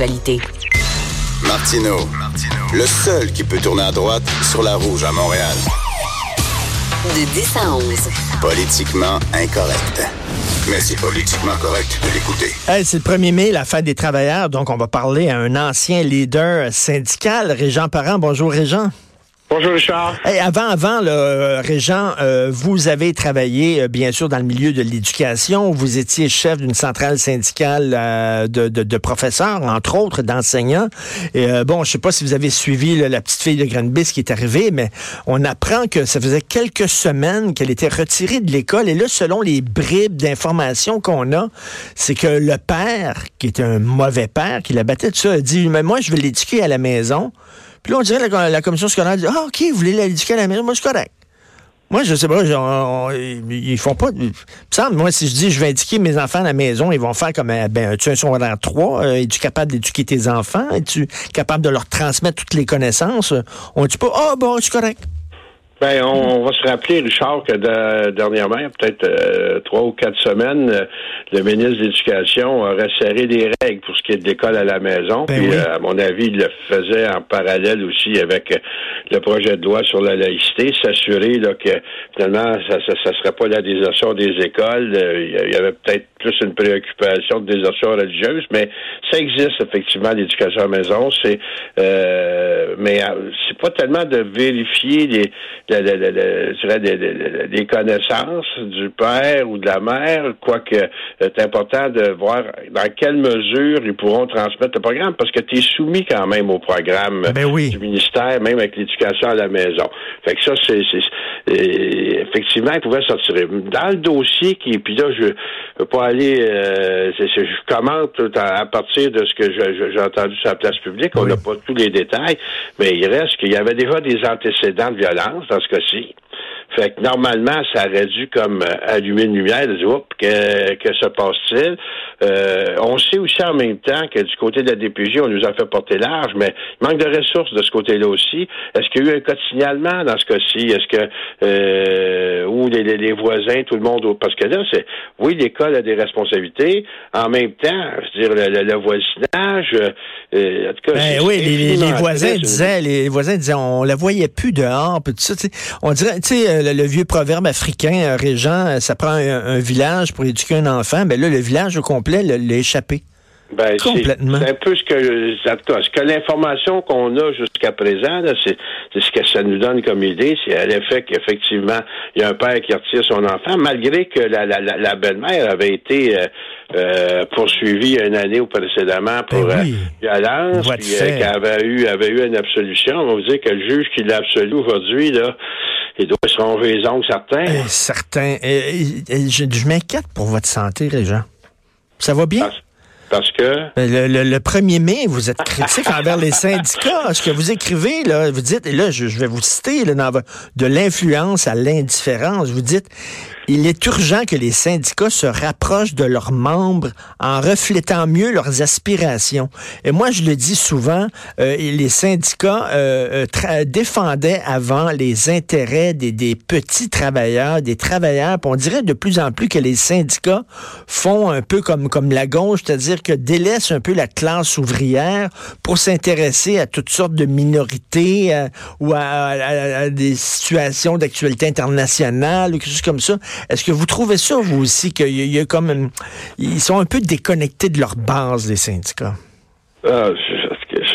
l'actualité. Martino, le seul qui peut tourner à droite sur la rouge à Montréal. De 10 à 11. Politiquement incorrect. Mais c'est politiquement correct de l'écouter. Hey, c'est le 1er mai, la fête des travailleurs, donc on va parler à un ancien leader syndical, Régent Parent. Bonjour Régent. Bonjour Richard. Avant, avant, là, Régent, euh, vous avez travaillé euh, bien sûr dans le milieu de l'éducation. Vous étiez chef d'une centrale syndicale euh, de, de, professeurs, entre autres d'enseignants. Bon, je sais pas si vous avez suivi la petite fille de Granby qui est arrivée, mais on apprend que ça faisait quelques semaines qu'elle était retirée de l'école. Et là, selon les bribes d'informations qu'on a, c'est que le père, qui était un mauvais père, qui la battait de ça, a dit, mais moi, je vais l'éduquer à la maison. Puis là, on dirait la, la commission scolaire dit Ah, OK, vous voulez l'éduquer à la maison, moi, c'est correct. Moi, je sais pas, genre, ils font pas. Ça moi, si je dis je vais éduquer mes enfants à la maison, ils vont faire comme euh, ben, tu es un secondaire 3, euh, es-tu capable d'éduquer tes enfants? Es-tu capable de leur transmettre toutes les connaissances? On dit pas Ah oh, bon, c'est correct. Ben, on, va se rappeler, Richard, que dernièrement, peut-être euh, trois ou quatre semaines, euh, le ministre de l'Éducation a resserré des règles pour ce qui est de l'école à la maison. Ben Puis, euh, à mon avis, il le faisait en parallèle aussi avec le projet de loi sur la laïcité, s'assurer que finalement, ça ne serait pas la désertion des écoles. Il y avait peut-être plus une préoccupation de désertion religieuse, mais ça existe effectivement l'éducation à la maison. C'est mais c'est pas tellement de vérifier les des, connaissances du père ou de la mère, quoique euh, c'est important de voir dans quelle mesure ils pourront transmettre le programme, parce que tu es soumis quand même au programme ben du ministère, même avec l'éducation à la maison. Fait que ça, c'est effectivement, ils pouvaient sortir. Dans le dossier qui, puis là, je veux pas aller, euh, je commente à, partir de ce que j'ai entendu sur la place publique. On n'a pas tous les détails, mais il reste qu'il y avait déjà des antécédents de violence dans ce cas-ci. Fait que normalement, ça aurait dû comme euh, allumer une lumière de dire que, que se passe-t-il? Euh, on sait aussi en même temps que du côté de la DPJ, on nous a fait porter large, mais il manque de ressources de ce côté-là aussi. Est-ce qu'il y a eu un cas de signalement dans ce cas-ci? Est-ce que euh, ou les, les, voisins, tout le monde parce que là, c'est oui, l'école a des responsabilités. En même temps, je veux dire, le, voisinage, euh, en tout cas, ben oui, les, les, voisins disaient, les voisins disaient, on la voyait plus dehors, puis tout ça. On dirait, tu sais, le, vieux proverbe africain, euh, Régent, euh, ça prend un, village pour éduquer un enfant. Ben là, le village au complet l'a échappé. Ben, Complètement. C'est un peu ce que, ce que l'information qu'on a jusqu'à présent, c'est ce que ça nous donne comme idée, c'est à l'effet qu'effectivement, il y a un père qui retire son enfant, malgré que la, la, la belle-mère avait été euh, euh, poursuivie une année ou précédemment pour ben oui. violence, puis qu'elle avait eu, avait eu une absolution. On va dire que le juge qui l'a absolu aujourd'hui, là, il doit se ronger les ongles, certains. Euh, certains. je, m'inquiète pour votre santé, Régent. Ça va bien? Parce que. Le, le, 1er mai, vous êtes critique envers les syndicats. Ce que vous écrivez, là, vous dites, et là, je, vais vous citer, là, dans, de l'influence à l'indifférence, vous dites, il est urgent que les syndicats se rapprochent de leurs membres en reflétant mieux leurs aspirations. Et moi, je le dis souvent, euh, les syndicats euh, euh défendaient avant les intérêts des, des petits travailleurs, des travailleurs. on dirait de plus en plus que les syndicats font un peu comme, comme la gauche, c'est-à-dire que délaissent un peu la classe ouvrière pour s'intéresser à toutes sortes de minorités euh, ou à, à, des situations d'actualité internationale ou quelque chose comme ça. Est-ce que vous trouvez ça, vous aussi, qu'il y, a comme... ils sont un peu déconnectés de leur base, les syndicats? Ah,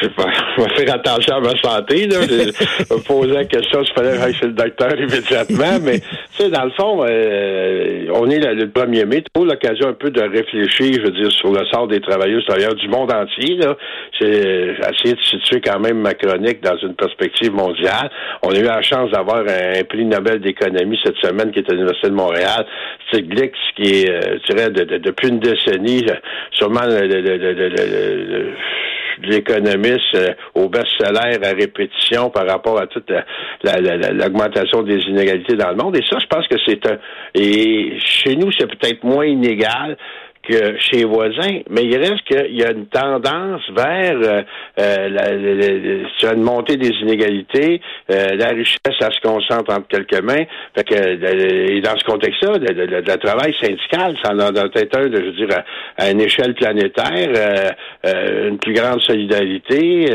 je vais faire attention à ma santé. Là. Je me posais la question je fallait aller chez le docteur immédiatement. Mais tu sais, dans le fond, euh, on est le 1er mai. L'occasion un peu de réfléchir, je veux dire, sur le sort des travailleurs du monde entier. J'ai essayé de situer quand même ma chronique dans une perspective mondiale. On a eu la chance d'avoir un, prix Nobel d'économie cette semaine qui est à l'Université de Montréal. Stiglitz, qui est, euh, je dirais, depuis une décennie, sûrement le l'économiste euh, au best salaire à répétition par rapport à toute l'augmentation des inégalités dans le monde. Et ça, je pense que c'est un... Et chez nous, c'est peut-être moins inégal que chez les voisins, mais il reste qu'il y a une tendance vers euh, euh, la, une montée des inégalités, euh, la richesse, ça se concentre entre quelques mains. Fait que, et dans ce contexte-là, le, travail syndical, ça en a peut-être un, je veux dire, à, une échelle planétaire, une plus grande solidarité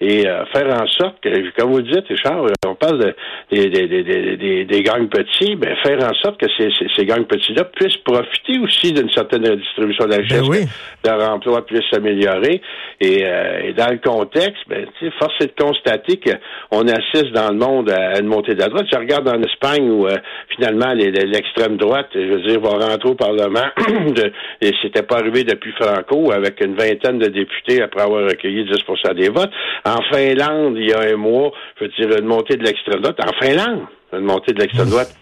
et faire en sorte que, comme vous dites, Richard, on parle des, des, gangs petits, ben faire en sorte que ces, ces, gangs petits-là puissent profiter aussi d'une certaine redistribution de la richesse, ben leur emploi puisse s'améliorer. Et, et, dans le contexte, ben, force est de constater qu'on assiste dans le monde à une montée de la droite. Je regarde en Espagne où finalement l'extrême droite, je veux dire, va rentrer au Parlement. de, et c'était pas arrivé depuis Franco, avec une vingtaine de députés après avoir recueilli 10% des votes. En Finlande, il y a un mois, je veux dire, une montée de l'extrême droite. En Finlande, une montée de l'extrême droite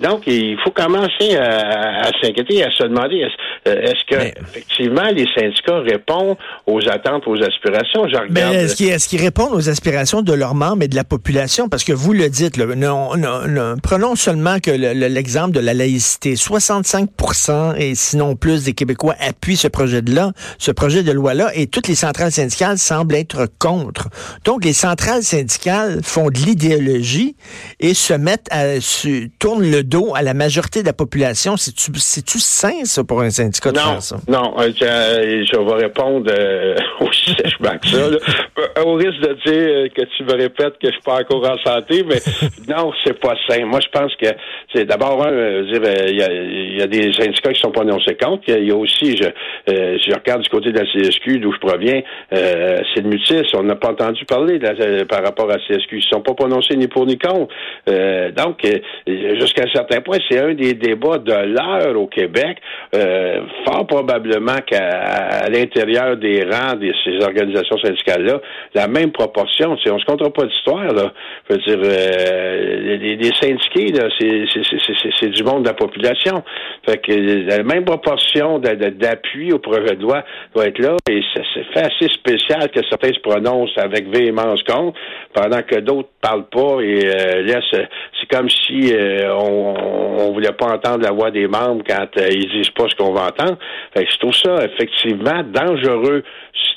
donc, il faut commencer à, s'inquiéter, à se demander est-ce, euh, que effectivement les syndicats répondent aux attentes, aux aspirations? Je regarde... Mais est-ce qu'ils, est répondent aux aspirations de leurs membres et de la population? Parce que vous le dites, non, prenons seulement que l'exemple de la laïcité. 65% et sinon plus des Québécois appuient ce projet de là, ce projet de loi-là, et toutes les centrales syndicales semblent être contre. Donc, les centrales syndicales font de l'idéologie et se mettent à se tournent le dos à la majorité de la population. C'est-tu sain, ça, pour un syndicat de non, faire ça? Non, euh, je, vais répondre euh, aussi sèchement que ça. Euh, au risque de dire que tu me répètes que je suis pas encore en santé, mais non, c'est pas sain. Moi, je pense que c'est d'abord, il y, a, des syndicats qui sont pas annoncés contre. Il y, a aussi, je, je regarde du côté de la CSQ, d'où je proviens, c'est le mutis. On n'a pas entendu parler par rapport à la CSQ. Ils ne sont pas prononcés ni pour ni contre. donc, jusqu'à un certain point, c'est un des débats de l'heure au Québec. Euh, fort probablement qu'à l'intérieur des rangs de ces organisations syndicales-là, la même proportion, on ne se comptera pas d'histoire, là. Je veux dire, euh, les, syndiqués, c'est du monde de la population. Fait que la même proportion d'appui au projet de loi doit être là, et c'est fait assez spécial que certains se prononcent avec véhémence contre, pendant que d'autres parlent pas et euh, laissent. C'est comme si on on, voulait pas entendre la voix des membres quand euh, ils disent pas ce qu'on va entendre. je trouve ça effectivement dangereux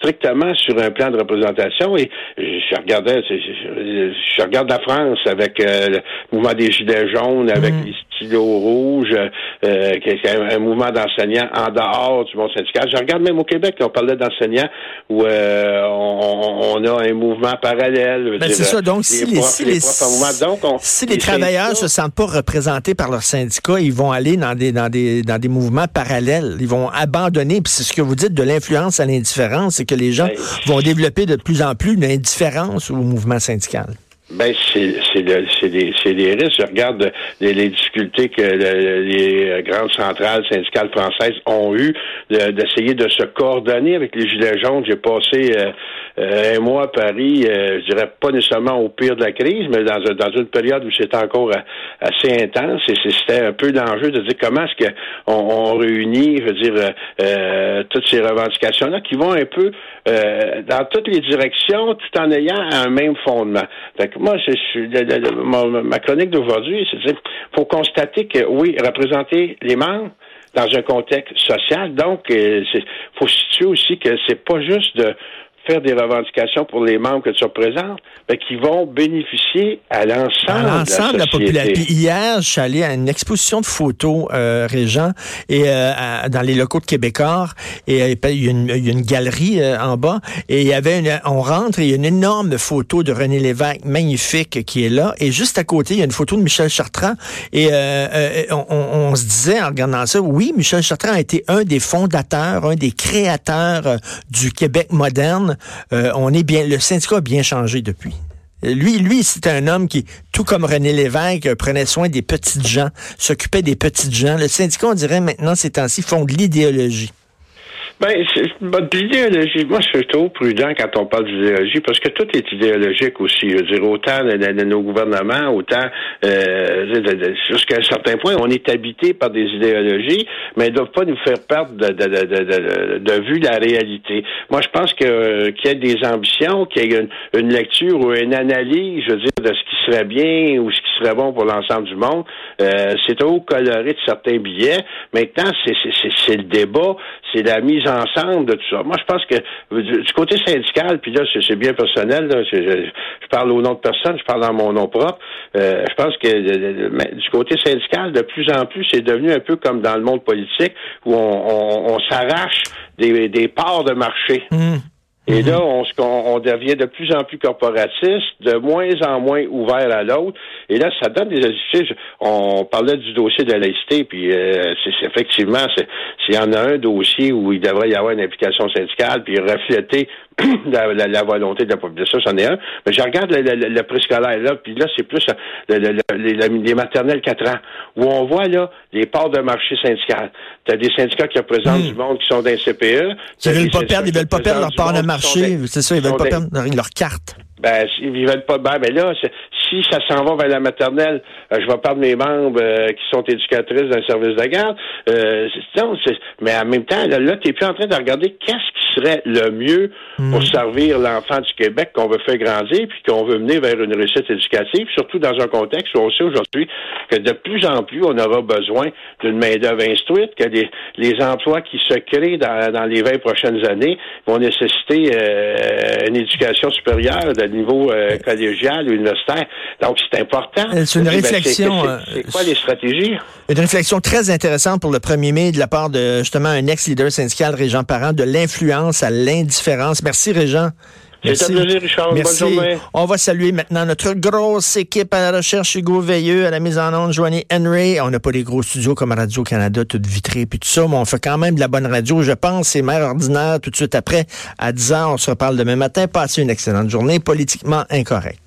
strictement sur un plan de représentation et je regardais je, regarde la France avec euh, le mouvement des gilets jaunes avec mm. Les stylos rouges euh, est un, mouvement d'enseignants en dehors du monde syndical. Je regarde même au Québec on parlait d'enseignants où on, a un mouvement parallèle ben, c'est ça. Donc si les, si les, travailleurs se sentent pas représentés par leurs syndicats ils vont aller dans des dans des dans des mouvements parallèles. Ils vont abandonner puis c'est ce que vous dites de l'influence à l'indifférence c'est que les gens ben, vont développer de plus en plus une indifférence au mouvement syndical. Ben, c'est des, des risques. Je regarde les, difficultés que les grandes centrales syndicales françaises ont eues d'essayer de, se coordonner avec les Gilets jaunes. J'ai passé euh, euh, un mois à Paris, euh, je dirais pas nécessairement au pire de la crise, mais dans, dans une période où c'était encore assez intense. Et c'était un peu d'enjeu de dire comment est-ce qu'on on réunit, je veux dire, toutes ces revendications-là qui vont un peu dans toutes les directions tout en ayant un même fondement. Fait moi, c'est ma, chronique d'aujourd'hui, c'est qu'il faut constater que oui, représenter les membres dans un contexte social, donc il euh, faut situer aussi que c'est pas juste de faire des revendications pour les membres que tu représentes, mais qui vont bénéficier à l'ensemble de la, population. Puis hier, je suis allé à une exposition de photos, euh, Régent, et euh, dans les locaux de Québécois, et euh, il, y a une, galerie euh, en bas, et il y avait une, on rentre et il y a une énorme photo de René Lévesque, magnifique, qui est là, et juste à côté, il y a une photo de Michel Chartrand, et on, on, se disait en regardant ça, oui, Michel Chartrand a été un des fondateurs, un des créateurs du Québec moderne, euh, on est bien, le syndicat a bien changé depuis. Lui, lui, c'était un homme qui, tout comme René Lévesque, prenait soin des petites gens, s'occupait des petites gens. Le syndicat, on dirait maintenant, ces temps-ci, font de l'idéologie. Ben, l'idéologie, moi, je suis trop prudent quand on parle d'idéologie, parce que tout est idéologique aussi. Je veux dire, autant de, nos gouvernements, autant euh, jusqu'à un certain point, on est habité par des idéologies, mais elles ne doivent pas nous faire perdre de, de, vue la réalité. Moi, je pense que qu'il y ait des ambitions, qu'il y ait une, lecture ou une analyse, je veux dire, de ce qui serait bien ou ce qui serait bon pour l'ensemble du monde. Euh, c'est trop coloré de certains billets. Maintenant, c'est le débat, c'est la mise ensemble de tout ça. Moi, je pense que du, côté syndical, puis là, c'est bien personnel, je, parle au nom de personne, je parle dans mon nom propre. Euh, je pense que du côté syndical, de plus en plus, c'est devenu un peu comme dans le monde politique où on, s'arrache des, des parts de marché. Mmh. Et là, on, on, devient de plus en plus corporatiste, de moins en moins ouvert à l'autre. Et là, ça donne des On parlait du dossier de la laïcité, puis euh, c'est effectivement, s'il y en a un dossier où il devrait y avoir une implication syndicale, puis refléter la, volonté de la population, c'en est un. Mais je regarde le, le, le préscolaire, là, puis là, c'est plus les, les, maternelles 4 ans, où on voit, là, les parts de marché syndical. Tu as des syndicats qui représentent hmm. du monde qui sont dans les CPE. Ils veulent pas perdre, ils veulent pas perdre leur part de marché, c'est ça, ils veulent pas perdre leur carte. Ben, ils veulent pas. Ben, mais là, si ça s'en va vers la maternelle, euh, je vais perdre mes membres euh, qui sont éducatrices d'un service de garde. Euh, mais en même temps, là, là tu n'es plus en train de regarder qu'est-ce qui serait le mieux pour hmm. servir l'enfant du Québec qu'on veut faire grandir puis qu'on veut mener vers une réussite éducative, surtout dans un contexte où on sait aujourd'hui que de plus en plus on aura besoin d'une main-d'œuvre instruite, que les, les emplois qui se créent dans, dans les 20 prochaines années vont nécessiter une éducation supérieure de niveau euh, collégial ou universitaire. Donc, c'est important. Euh, c'est une ben, réflexion. c'est euh, quoi les stratégies? Une réflexion très intéressante pour le 1er mai de la part de justement un ex-leader syndical, Régent Parent, de l'influence à l'indifférence. Merci, Régent. C'est un plaisir, Richard. Merci. Bonne journée. On va saluer maintenant notre grosse équipe à la recherche, Hugo Veilleux, à la mise en onde, Joanie Henry. On n'a pas des gros studios comme Radio-Canada, tout vitré, puis tout ça, mais on fait quand même de la bonne radio, je pense. C'est Mère Ordinaire, tout de suite après, à 10 h On se reparle demain matin. Passez une excellente journée, politiquement incorrect.